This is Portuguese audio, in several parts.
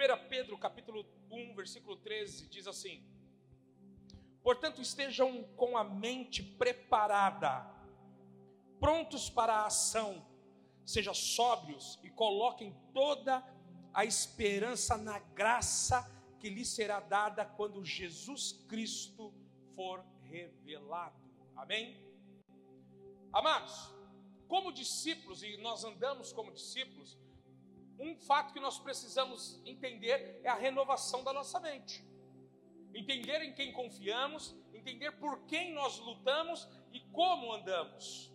1 Pedro capítulo 1, versículo 13, diz assim: Portanto, estejam com a mente preparada, prontos para a ação, sejam sóbrios e coloquem toda a esperança na graça que lhe será dada quando Jesus Cristo for revelado. Amém? Amados, como discípulos, e nós andamos como discípulos, um fato que nós precisamos entender é a renovação da nossa mente. Entender em quem confiamos, entender por quem nós lutamos e como andamos.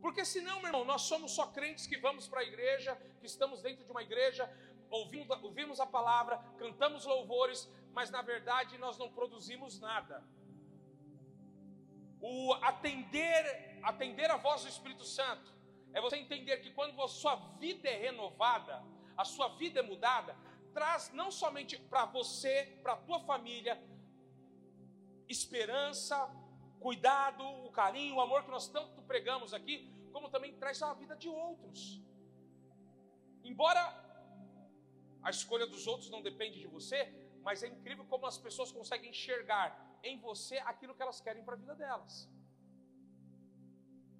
Porque senão, meu irmão, nós somos só crentes que vamos para a igreja, que estamos dentro de uma igreja, ouvimos, ouvimos a palavra, cantamos louvores, mas na verdade nós não produzimos nada. O atender, atender a voz do Espírito Santo é você entender que quando a sua vida é renovada, a sua vida é mudada, traz não somente para você, para a tua família, esperança, cuidado, o carinho, o amor que nós tanto pregamos aqui, como também traz a vida de outros. Embora a escolha dos outros não depende de você, mas é incrível como as pessoas conseguem enxergar em você aquilo que elas querem para a vida delas.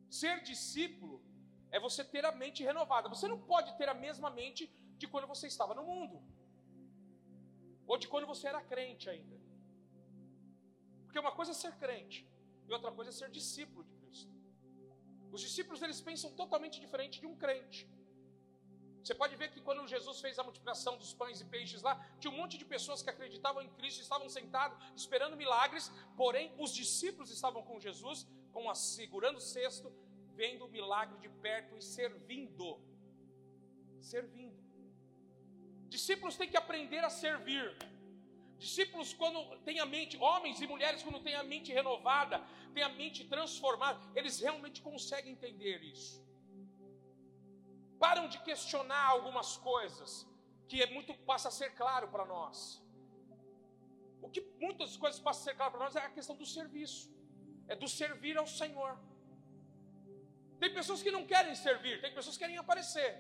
Ser discípulo é você ter a mente renovada. Você não pode ter a mesma mente de quando você estava no mundo, ou de quando você era crente ainda. Porque uma coisa é ser crente, e outra coisa é ser discípulo de Cristo. Os discípulos eles pensam totalmente diferente de um crente. Você pode ver que quando Jesus fez a multiplicação dos pães e peixes lá, tinha um monte de pessoas que acreditavam em Cristo, estavam sentados esperando milagres, porém os discípulos estavam com Jesus, com a, segurando o cesto, vendo o milagre de perto e servindo. Servindo. Discípulos têm que aprender a servir. Discípulos, quando têm a mente, homens e mulheres, quando têm a mente renovada, têm a mente transformada, eles realmente conseguem entender isso param de questionar algumas coisas que é muito passa a ser claro para nós. O que muitas coisas passam a ser claro para nós é a questão do serviço, é do servir ao Senhor. Tem pessoas que não querem servir, tem pessoas que querem aparecer.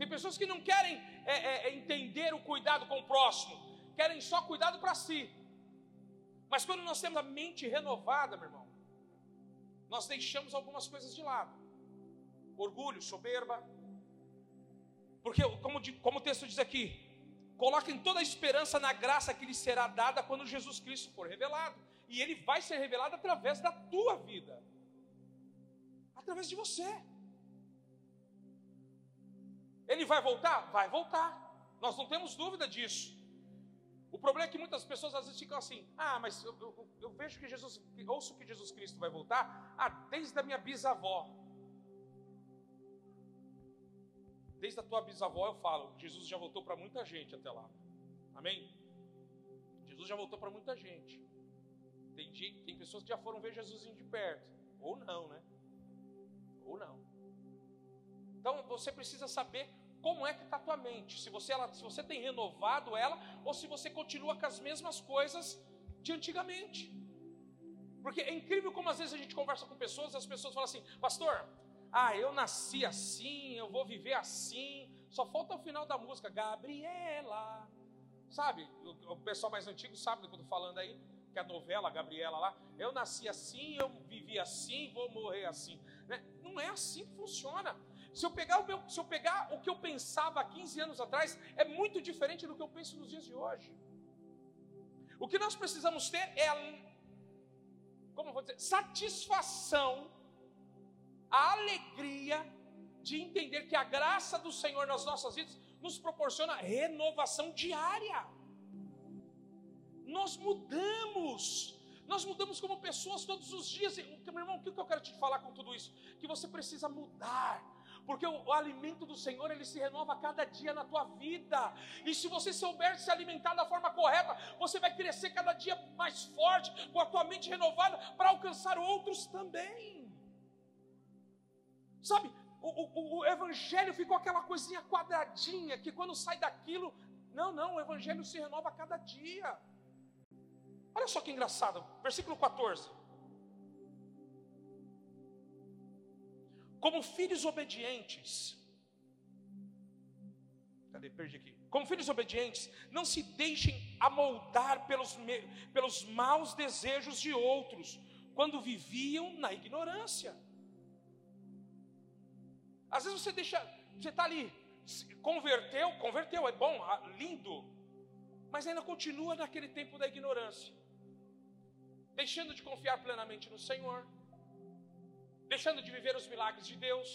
Tem pessoas que não querem é, é, é entender o cuidado com o próximo, querem só cuidado para si. Mas quando nós temos a mente renovada, meu irmão, nós deixamos algumas coisas de lado orgulho, soberba. Porque, como, como o texto diz aqui, coloquem toda a esperança na graça que lhe será dada quando Jesus Cristo for revelado. E ele vai ser revelado através da tua vida, através de você. Ele vai voltar? Vai voltar. Nós não temos dúvida disso. O problema é que muitas pessoas às vezes ficam assim: ah, mas eu, eu, eu vejo que Jesus, ouço que Jesus Cristo vai voltar, ah, desde a minha bisavó. Desde a tua bisavó eu falo, Jesus já voltou para muita gente até lá. Amém? Jesus já voltou para muita gente. Tem, tem pessoas que já foram ver Jesus de perto. Ou não, né? Ou não. Então você precisa saber como é que está a tua mente. Se você, ela, se você tem renovado ela, ou se você continua com as mesmas coisas de antigamente. Porque é incrível como às vezes a gente conversa com pessoas, e as pessoas falam assim, pastor, ah, eu nasci assim, eu vou viver assim. Só falta o final da música, Gabriela. Sabe? O, pessoal mais antigo sabe do que eu estou falando aí, que a novela Gabriela lá. Eu nasci assim, eu vivi assim, vou morrer assim. Né? Não é assim que funciona. Se eu, pegar o meu, se eu pegar o que eu pensava há 15 anos atrás, é muito diferente do que eu penso nos dias de hoje. O que nós precisamos ter é, como vou dizer, satisfação a alegria de entender que a graça do Senhor nas nossas vidas nos proporciona renovação diária. Nós mudamos, nós mudamos como pessoas todos os dias. Meu irmão, o que eu quero te falar com tudo isso? Que você precisa mudar. Porque o, o, alimento do Senhor, ele se renova a cada dia na tua vida. E se você souber se alimentar da forma correta, você vai crescer cada dia mais forte, com a tua mente renovada, para alcançar outros também. Sabe, o, o, o, evangelho ficou aquela coisinha quadradinha que quando sai daquilo, não, não, o evangelho se renova a cada dia. Olha só que engraçado, versículo 14. Como filhos obedientes, Cadê? Perdi aqui. Como filhos obedientes, não se deixem amoldar pelos, pelos maus desejos de outros, quando viviam na ignorância. Às vezes você deixa, você está ali, converteu, converteu, é bom, ah, lindo, mas ainda continua naquele tempo da ignorância, deixando de confiar plenamente no Senhor, deixando de viver os milagres de Deus,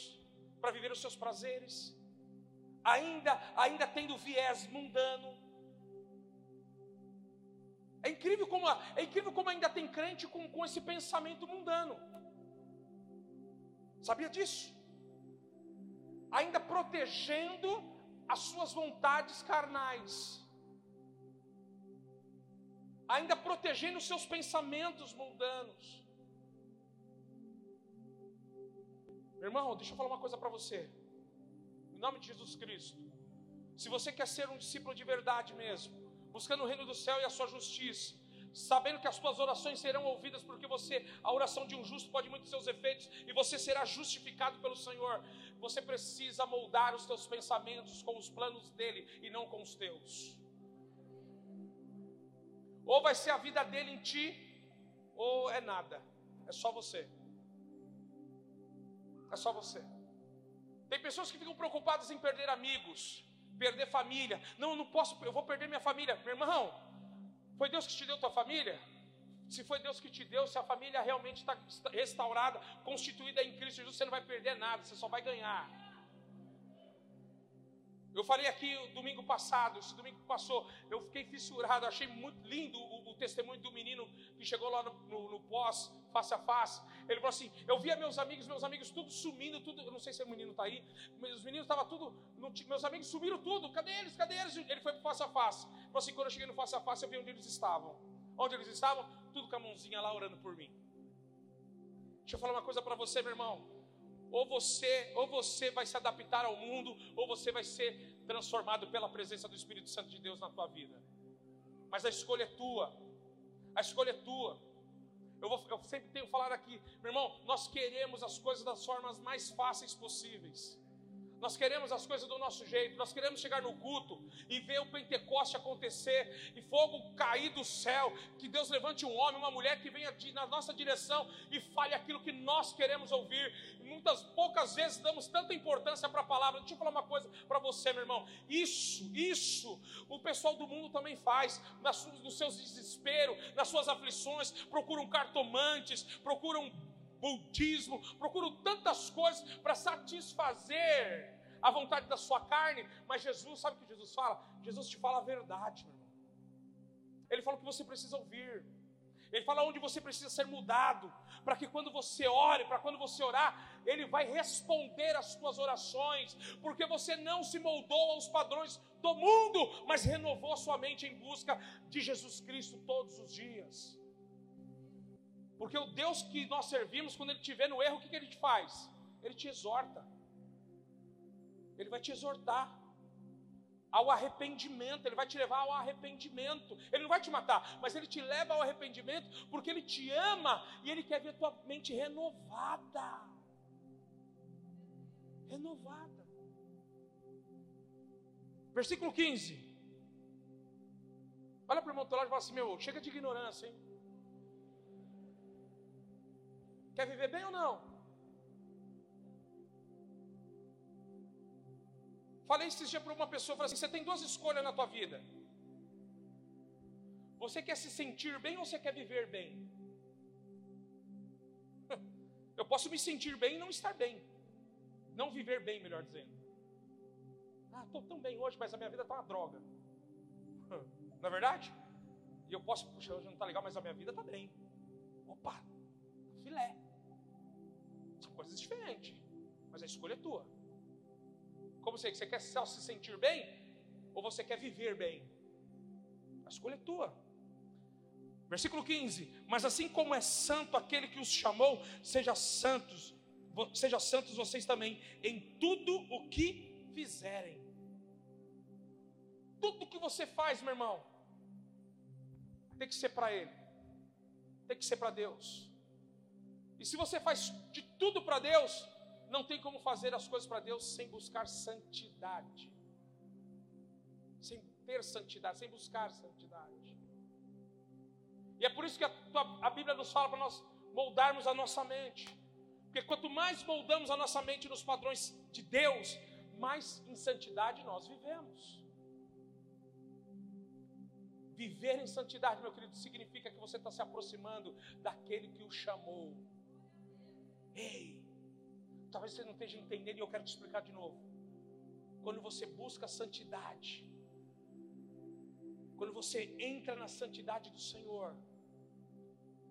para viver os seus prazeres, ainda, ainda tendo viés mundano. É incrível como, é incrível como ainda tem crente com, com esse pensamento mundano. Sabia disso? Ainda protegendo as suas vontades carnais. Ainda protegendo os seus pensamentos mundanos. Irmão, deixa eu falar uma coisa para você em nome de Jesus Cristo. Se você quer ser um discípulo de verdade mesmo, buscando o reino do céu e a sua justiça, sabendo que as suas orações serão ouvidas, porque você, a oração de um justo pode muito seus efeitos, e você será justificado pelo Senhor. Você precisa moldar os teus pensamentos com os planos dele e não com os teus. Ou vai ser a vida dele em ti, ou é nada. É só você. É só você. Tem pessoas que ficam preocupadas em perder amigos, perder família. Não, eu não posso, eu vou perder minha família. Meu irmão, foi Deus que te deu tua família? Se foi Deus que te deu, se a família realmente está restaurada, constituída em Cristo Jesus, você não vai perder nada, você só vai ganhar. Eu falei aqui domingo passado, esse domingo passou, eu fiquei fissurado, achei muito lindo o, o testemunho do menino que chegou lá no, no, no, pós, face a face. Ele falou assim: Eu via meus amigos, meus amigos tudo sumindo, tudo. Eu não sei se o menino está aí, os meninos estavam tudo. Meus amigos sumiram tudo, cadê eles? Cadê eles? Ele foi para face a face. Ele falou assim: Quando eu cheguei no face a face, eu vi onde eles estavam. Onde eles estavam? Tudo com a mãozinha lá orando por mim. Deixa eu falar uma coisa para você, meu irmão. Ou você, ou você vai se adaptar ao mundo, ou você vai ser transformado pela presença do Espírito Santo de Deus na tua vida. Mas a escolha é tua. A escolha é tua. Eu, vou, eu sempre tenho falado aqui, meu irmão, nós queremos as coisas das formas mais fáceis possíveis. Nós queremos as coisas do nosso jeito, nós queremos chegar no culto e ver o Pentecoste acontecer e fogo cair do céu. Que Deus levante um homem, uma mulher que venha na nossa direção e fale aquilo que nós queremos ouvir. Muitas poucas vezes damos tanta importância para a palavra. Deixa eu falar uma coisa para você, meu irmão. Isso, isso, o pessoal do mundo também faz, nas, nos seus desesperos, nas suas aflições, procuram cartomantes, procuram budismo, procuram tantas coisas para satisfazer a vontade da sua carne, mas Jesus, sabe o que Jesus fala? Jesus te fala a verdade, meu irmão. Ele fala o que você precisa ouvir. Ele fala onde você precisa ser mudado, para que quando você ore, para quando você orar, Ele vai responder às suas orações, porque você não se moldou aos padrões do mundo, mas renovou a sua mente em busca de Jesus Cristo todos os dias. Porque o Deus que nós servimos, quando Ele te vê no erro, o que, que Ele te faz? Ele te exorta. Ele vai te exortar ao arrependimento, ele vai te levar ao arrependimento. Ele não vai te matar, mas ele te leva ao arrependimento porque ele te ama e ele quer ver tua mente renovada. Renovada. Versículo 15. Olha para o irmão do lado e fala assim: Meu, chega de ignorância, hein? Quer viver bem ou não? Falei esses dias para uma pessoa, falei assim, você tem duas escolhas na tua vida. Você quer se sentir bem ou você quer viver bem? Eu posso me sentir bem e não estar bem. Não viver bem, melhor dizendo. Ah, estou tão bem hoje, mas a minha vida está uma droga. Não é verdade? E eu posso, puxa, hoje não está legal, mas a minha vida está bem. Opa, filé. São coisas diferentes. Mas a escolha é tua. Como você, você quer só se sentir bem? Ou você quer viver bem? A escolha é tua. Versículo 15: Mas assim como é santo aquele que os chamou, seja santos, seja santos vocês também em tudo o que fizerem. Tudo que você faz, meu irmão, tem que ser para Ele, tem que ser para Deus. E se você faz de tudo para Deus, não tem como fazer as coisas para Deus sem buscar santidade. sem ter santidade, sem buscar santidade. E é por isso que a, a Bíblia nos fala para nós moldarmos a nossa mente. Porque quanto mais moldamos a nossa mente nos padrões de Deus, mais em santidade nós vivemos. Viver em santidade, meu querido, significa que você está se aproximando daquele que o chamou. Ei, talvez você não esteja entendendo e eu quero te explicar de novo. Quando você busca santidade, quando você entra na santidade do Senhor,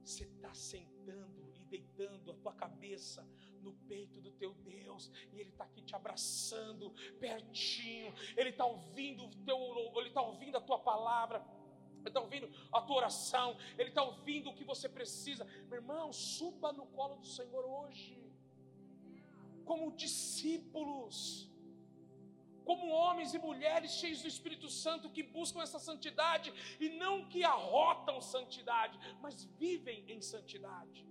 você está sentando e deitando a tua cabeça no peito do teu Deus, e Ele está aqui te abraçando, pertinho, Ele está ouvindo teu, Ele está ouvindo a tua palavra, Ele está ouvindo a tua oração, Ele está ouvindo o que você precisa. Meu irmão, suba no colo do Senhor hoje, como discípulos como homens e mulheres cheios do Espírito Santo que buscam essa santidade e não que arrotam santidade, mas vivem em santidade.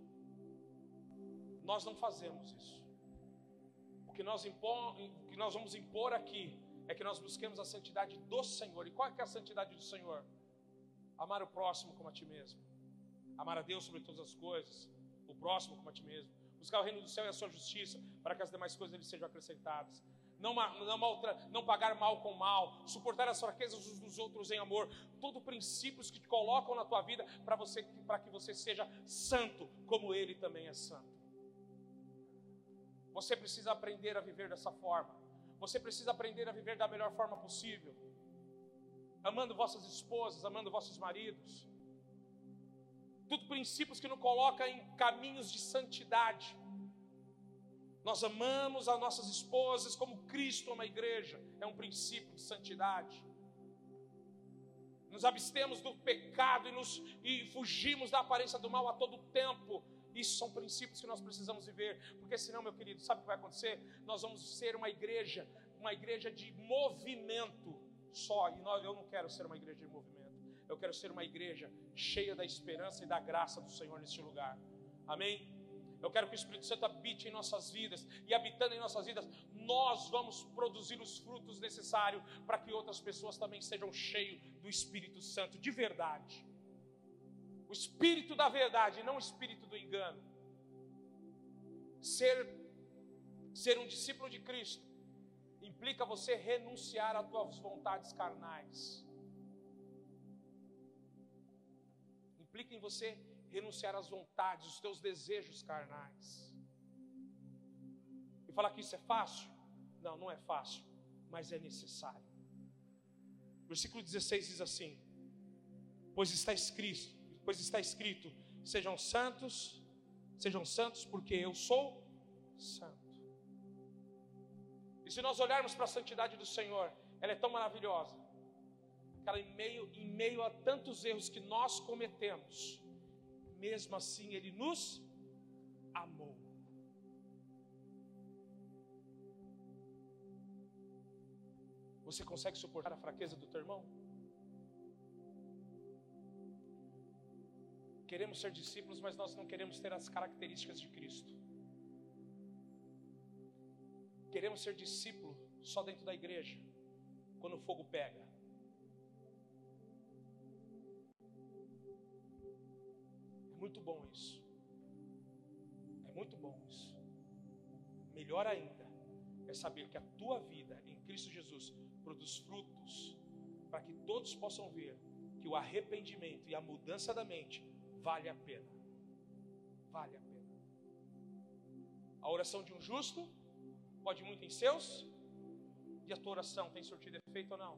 Nós não fazemos isso. O que nós, impor, o que nós vamos impor aqui é que nós busquemos a santidade do Senhor. E qual é, é a santidade do Senhor? Amar o próximo como a ti mesmo. Amar a Deus sobre todas as coisas, o próximo como a ti mesmo. Buscar o reino do céu e a sua justiça, para que as demais coisas lhe sejam acrescentadas não, não, não pagar mal com mal, suportar as fraquezas uns dos outros em amor, todos princípios que te colocam na tua vida para você, para que você seja santo, como Ele também é santo. Você precisa aprender a viver dessa forma. Você precisa aprender a viver da melhor forma possível, amando vossas esposas, amando vossos maridos. Tudo princípios que nos colocam em caminhos de santidade. Nós amamos as nossas esposas como Cristo ama a igreja, é um princípio de santidade. Nos abstemos do pecado e, nos, e fugimos da aparência do mal a todo tempo. Isso são princípios que nós precisamos viver, porque senão, meu querido, sabe o que vai acontecer? Nós vamos ser uma igreja, uma igreja de movimento só, e nós, eu não quero ser uma igreja de movimento, eu quero ser uma igreja cheia da esperança e da graça do Senhor neste lugar. Amém? Eu quero que o Espírito Santo habite em nossas vidas e habitando em nossas vidas, nós vamos produzir os frutos necessários para que outras pessoas também sejam cheios do Espírito Santo de verdade. O espírito da verdade, não o espírito do engano. Ser ser um discípulo de Cristo implica você renunciar às suas vontades carnais. Implica em você renunciar às vontades, os teus desejos carnais. E falar que isso é fácil? Não, não é fácil, mas é necessário. Versículo 16 diz assim: Pois está escrito, pois está escrito, sejam santos, sejam santos, porque eu sou santo. E se nós olharmos para a santidade do Senhor, ela é tão maravilhosa, ela, em meio, em meio a tantos erros que nós cometemos, mesmo assim Ele nos amou. Você consegue suportar a fraqueza do teu irmão? Queremos ser discípulos, mas nós não queremos ter as características de Cristo. Queremos ser discípulo só dentro da igreja, quando o fogo pega. Muito bom isso. É muito bom isso. Melhor ainda é saber que a tua vida em Cristo Jesus produz frutos para que todos possam ver que o arrependimento e a mudança da mente vale a pena. Vale a pena. A oração de um justo pode muito em seus e a tua oração tem surtido efeito ou não?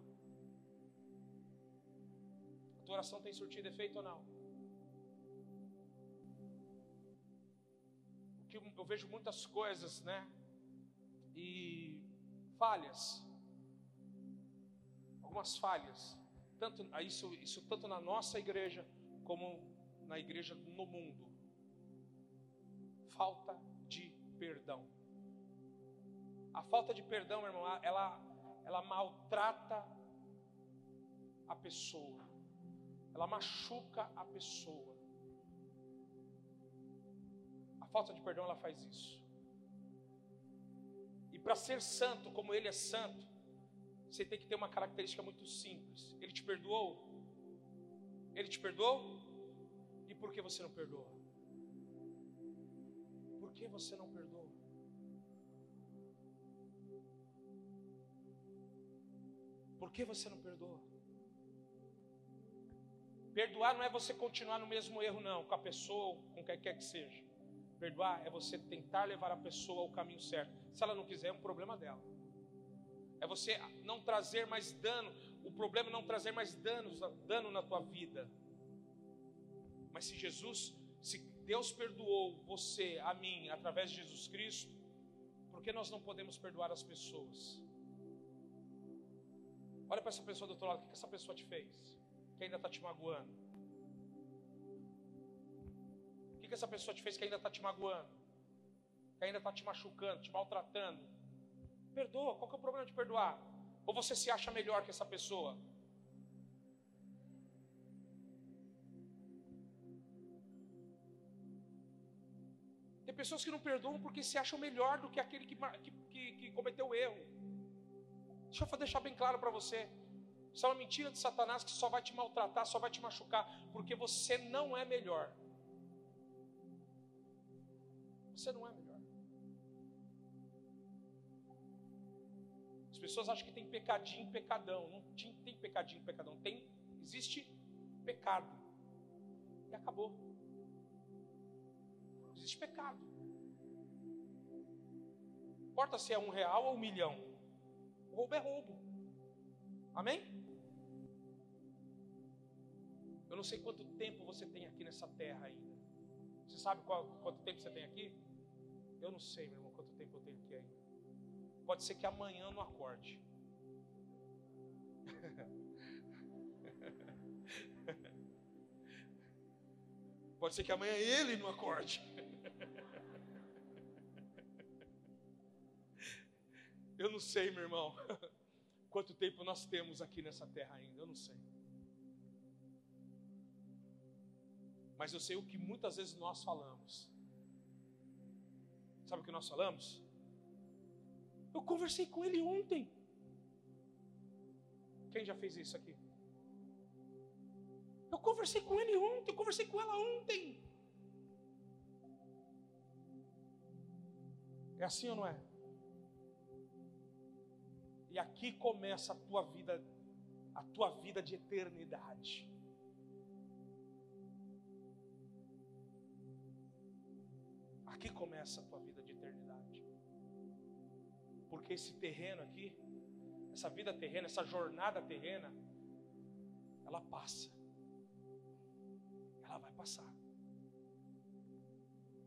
A tua oração tem surtido efeito ou não? Que eu vejo muitas coisas, né? E falhas. Algumas falhas. Tanto isso, isso tanto na nossa igreja como na igreja no mundo. Falta de perdão. A falta de perdão, meu irmão, ela, ela maltrata a pessoa. Ela machuca a pessoa falta de perdão ela faz isso. E para ser santo como ele é santo, você tem que ter uma característica muito simples. Ele te perdoou? Ele te perdoou? E por que você não perdoa? Por que você não perdoa? Por que você não perdoa? Perdoar não é você continuar no mesmo erro, não, com a pessoa, com quem quer que seja. Perdoar é você tentar levar a pessoa ao caminho certo. Se ela não quiser, é um problema dela. É você não trazer mais dano. O problema é não trazer mais danos, dano na tua vida. Mas se Jesus, se Deus perdoou você, a mim, através de Jesus Cristo, por que nós não podemos perdoar as pessoas? Olha para essa pessoa do outro lado, o que essa pessoa te fez? Que ainda está te magoando. O que essa pessoa te fez que ainda está te magoando? Que ainda está te machucando, te maltratando? Perdoa, qual que é o problema de perdoar? Ou você se acha melhor que essa pessoa? Tem pessoas que não perdoam porque se acham melhor do que aquele que, que, que cometeu o erro. Deixa eu deixar bem claro para você. Isso é uma mentira de Satanás que só vai te maltratar, só vai te machucar, porque você não é melhor. Você não é melhor. As pessoas acham que tem pecadinho, pecadão. Não tem pecadinho, pecadão. Tem, existe pecado. E acabou. Existe pecado. Não importa se é um real ou um milhão. Roubo é roubo. Amém? Eu não sei quanto tempo você tem aqui nessa terra ainda. Você sabe qual, quanto tempo você tem aqui? Eu não sei, meu irmão, quanto tempo eu tenho aqui ainda. Pode ser que amanhã eu não acorde. Pode ser que amanhã ele não acorde. Eu não sei, meu irmão, quanto tempo nós temos aqui nessa terra ainda, eu não sei. Mas eu sei o que muitas vezes nós falamos. Sabe o que nós falamos? Eu conversei com ele ontem. Quem já fez isso aqui? Eu conversei com ele ontem, eu conversei com ela ontem. É assim ou não é? E aqui começa a tua vida, a tua vida de eternidade. Aqui começa a tua vida de eternidade. Porque esse terreno aqui, essa vida terrena, essa jornada terrena, ela passa. Ela vai passar.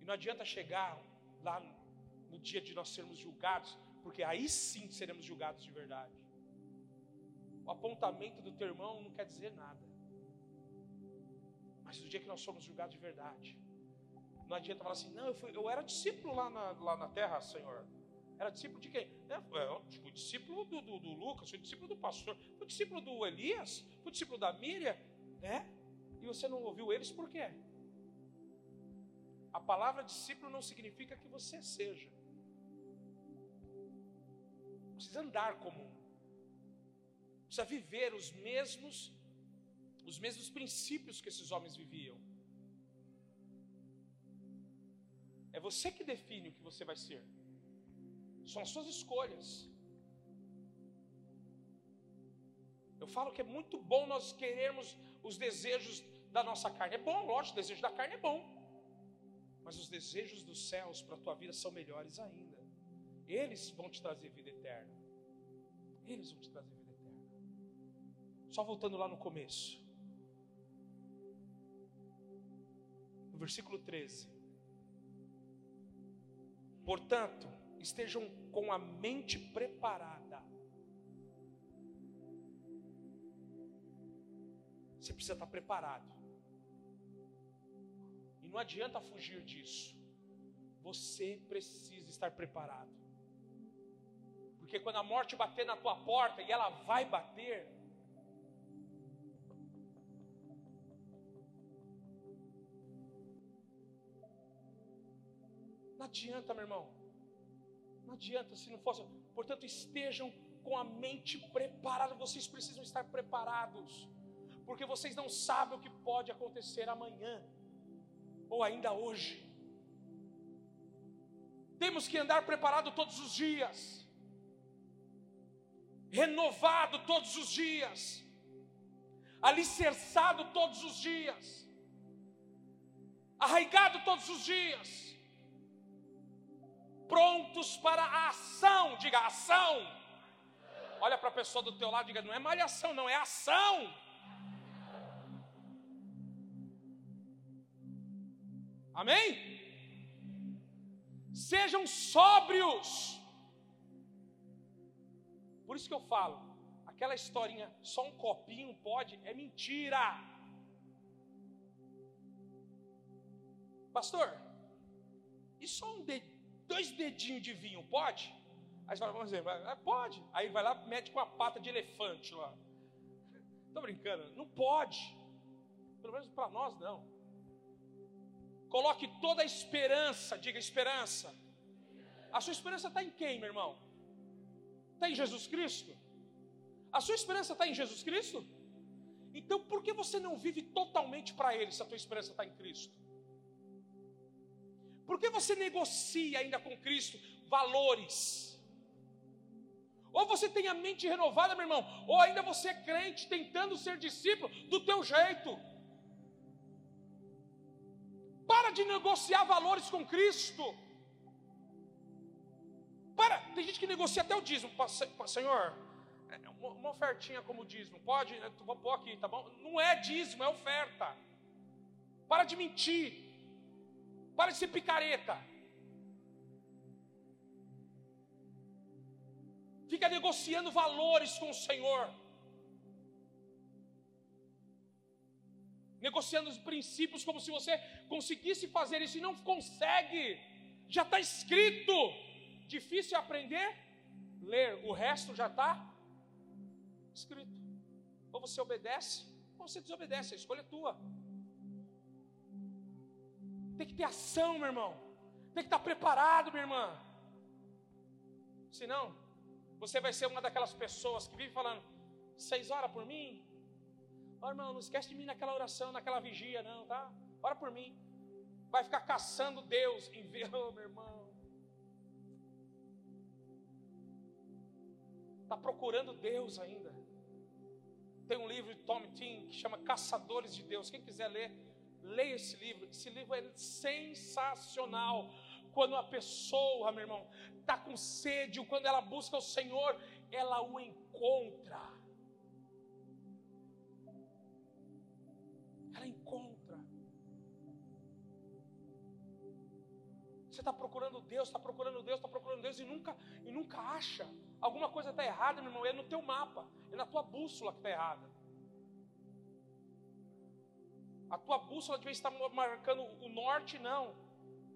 E não adianta chegar lá no dia de nós sermos julgados porque aí sim seremos julgados de verdade. O apontamento do teu irmão não quer dizer nada. Mas no dia que nós somos julgados de verdade, não adianta falar assim, não, eu, fui, eu era discípulo lá na, lá na terra, Senhor. Era discípulo de quem? É, eu fui discípulo do, do, do, Lucas, fui discípulo do pastor, fui discípulo do Elias, fui discípulo da Miriam, né? E você não ouviu eles por quê? A palavra discípulo não significa que você seja precisa andar como um, precisa viver os mesmos, os mesmos princípios que esses homens viviam. É você que define o que você vai ser. São as suas escolhas. Eu falo que é muito bom nós querermos os desejos da nossa carne. É bom, lógico, o desejo da carne é bom. Mas os desejos dos céus para a tua vida são melhores ainda. Eles vão te trazer vida eterna. Eles vão te trazer vida eterna. Só voltando lá no começo. No versículo 13. Portanto, estejam com a mente preparada. Você precisa estar preparado. E não adianta fugir disso. Você precisa estar preparado. Porque quando a morte bater na tua porta, e ela vai bater, adianta, meu irmão. Não adianta se não fosse. Portanto, estejam com a mente preparada. Vocês precisam estar preparados, porque vocês não sabem o que pode acontecer amanhã ou ainda hoje. Temos que andar preparado todos os dias, renovado todos os dias, alicerçado todos os dias, arraigado todos os dias, prontos para a ação, diga ação Olha para a pessoa do teu lado diga: não é malhação, não, é ação. Amém? Sejam sóbrios. Por isso que eu falo, aquela historinha, só um copinho pode, é mentira. Pastor, e só um de, dois dedinhos de vinho pode? Aí você fala, vamos dizer, ah, pode. Aí vai lá, mete com a pata de elefante lá. Estou brincando, não pode. Pelo menos para nós não. Coloque toda a esperança, diga esperança. A sua esperança está em quem, meu irmão? Está em Jesus Cristo? A sua esperança está em Jesus Cristo? Então por que você não vive totalmente para Ele se a tua esperança está em Cristo? Por que você negocia ainda com Cristo valores? Ou você tem a mente renovada, meu irmão, ou ainda você é crente tentando ser discípulo do teu jeito. Para de negociar valores com Cristo. Para, tem gente que negocia até o dízimo. Senhor, é, uma ofertinha como dízimo, pode? Vou pôr aqui, tá bom? Não é dízimo, é oferta. Para de mentir. Para de ser picareta. fica negociando valores com o Senhor, negociando os princípios como se você conseguisse fazer isso e não consegue, já está escrito, difícil aprender, ler, o resto já está escrito. Ou você obedece, ou você desobedece, a escolha é tua. Tem que ter ação, meu irmão. Tem que estar preparado, minha irmã. Senão, você vai ser uma daquelas pessoas que vive falando, seis horas por mim? Oh, irmão, não esquece de mim naquela oração, naquela vigia, não, tá? Ora por mim. Vai ficar caçando Deus em ver, oh, meu irmão. Está procurando Deus ainda. Tem um livro de Tom Tim que chama Caçadores de Deus. Quem quiser ler, leia esse livro. Esse livro é sensacional quando a pessoa, meu irmão, está com sede, quando ela busca o Senhor, ela o encontra. Ela encontra. Você está procurando Deus, está procurando Deus, está procurando Deus e nunca, e nunca acha. Alguma coisa está errada, meu irmão, é no teu mapa, é na tua bússola que está errada. A tua bússola devia estar marcando o norte, não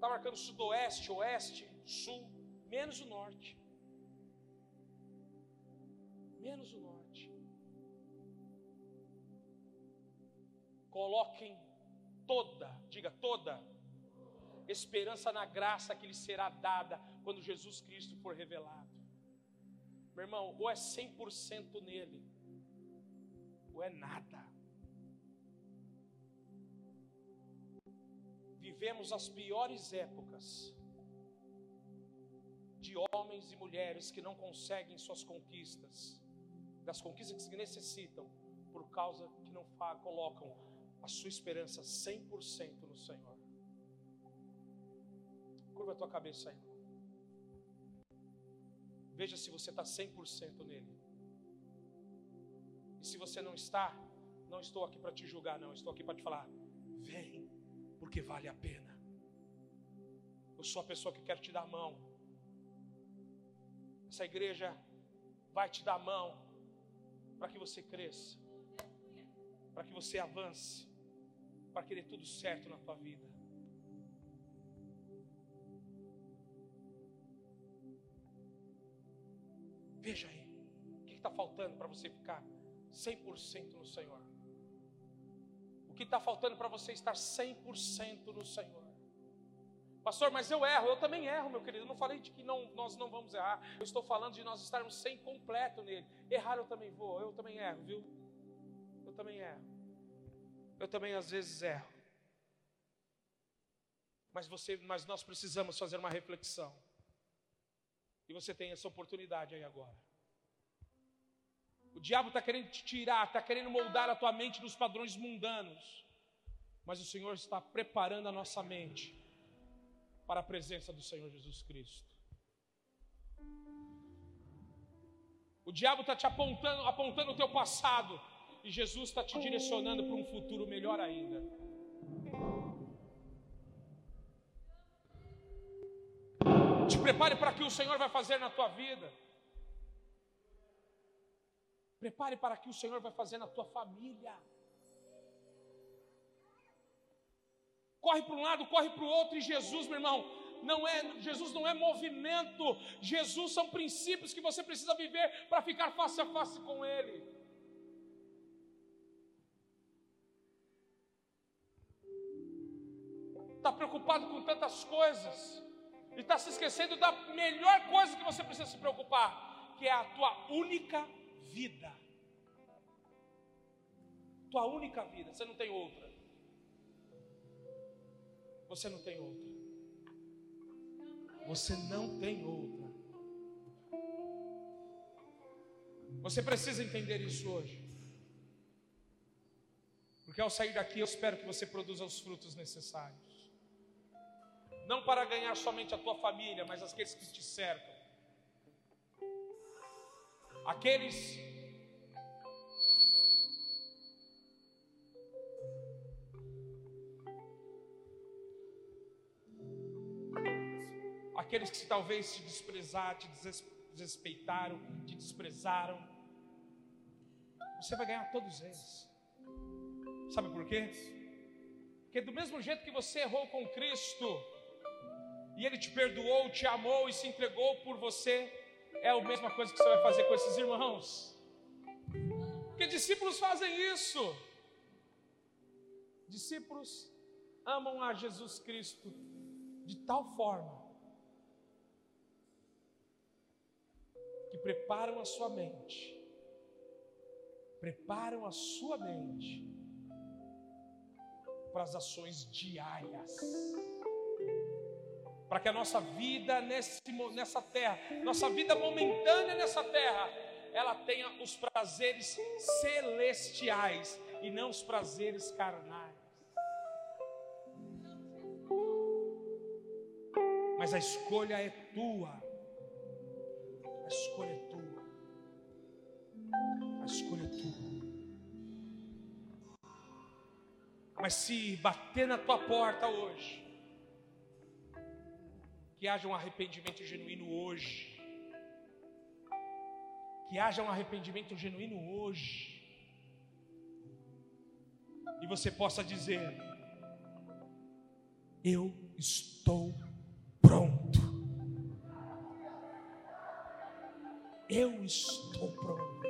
está marcando sudoeste, oeste, sul, menos o norte. Menos o norte. Coloquem toda, diga toda, esperança na graça que lhe será dada quando Jesus Cristo for revelado. Meu irmão, ou é 100% nele, ou é nada. Vivemos as piores épocas de homens e mulheres que não conseguem suas conquistas, das conquistas que necessitam, por causa que não colocam a sua esperança 100% no Senhor. Curva a tua cabeça aí. Veja se você está 100% nele. E se você não está, não estou aqui para te julgar, não. Estou aqui para te falar: vem porque vale a pena. Eu sou a pessoa que quer te dar a mão. Essa igreja vai te dar a mão para que você cresça, para que você avance, para que dê tudo certo na tua vida. Veja aí, o que está faltando para você ficar 100% no Senhor? O que está faltando para você estar 100% no Senhor? Pastor, mas eu erro, eu também erro, meu querido. Eu não falei de que não, nós não vamos errar. Eu estou falando de nós estarmos sem completo nele. Errar eu também vou, eu também erro, viu? Eu também erro. Eu também às vezes erro. Mas você, mas nós precisamos fazer uma reflexão. E você tem essa oportunidade aí agora. O diabo está querendo te tirar, está querendo moldar a tua mente nos padrões mundanos. Mas o Senhor está preparando a nossa mente para a presença do Senhor Jesus Cristo. O diabo está te apontando, apontando o teu passado, e Jesus está te direcionando para um futuro melhor ainda. Te prepare para o que o Senhor vai fazer na tua vida. Prepare para que o Senhor vai fazer na tua família. corre para um lado, corre para o outro, e Jesus, meu irmão, não é, Jesus não é movimento, Jesus são princípios que você precisa viver para ficar face a face com Ele. Está preocupado com tantas coisas, e está se esquecendo da melhor coisa que você precisa se preocupar, que é a tua única vida. Tua única vida, você não tem outra. Você não tem outra. Você não tem outra. Você precisa entender isso hoje. Porque ao sair daqui, eu espero que você produza os frutos necessários. Não para ganhar somente a tua família, mas aqueles que te cercam. Aqueles aqueles que talvez te desprezaram, te desrespeitaram, te desprezaram. Você vai ganhar todos eles. Sabe por quê? Porque do mesmo jeito que você errou com Cristo, e Ele te perdoou, te amou e se entregou por você, é a mesma coisa que você vai fazer com esses irmãos. Porque discípulos fazem isso. Discípulos amam a Jesus Cristo de tal forma que preparam a sua mente, preparam a sua mente para as ações diárias, para que a nossa vida nesse, nessa terra, nossa vida momentânea nessa terra, ela tenha os prazeres celestiais e não os prazeres carnais. Mas a escolha é tua escolha é tua. A escolha é tua. Mas se bater na tua porta hoje, que haja um arrependimento genuíno hoje. Que haja um arrependimento genuíno hoje. E você possa dizer: Eu estou pronto. Eu estou pronto.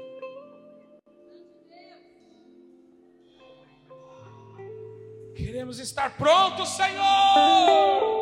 Queremos estar prontos, Senhor.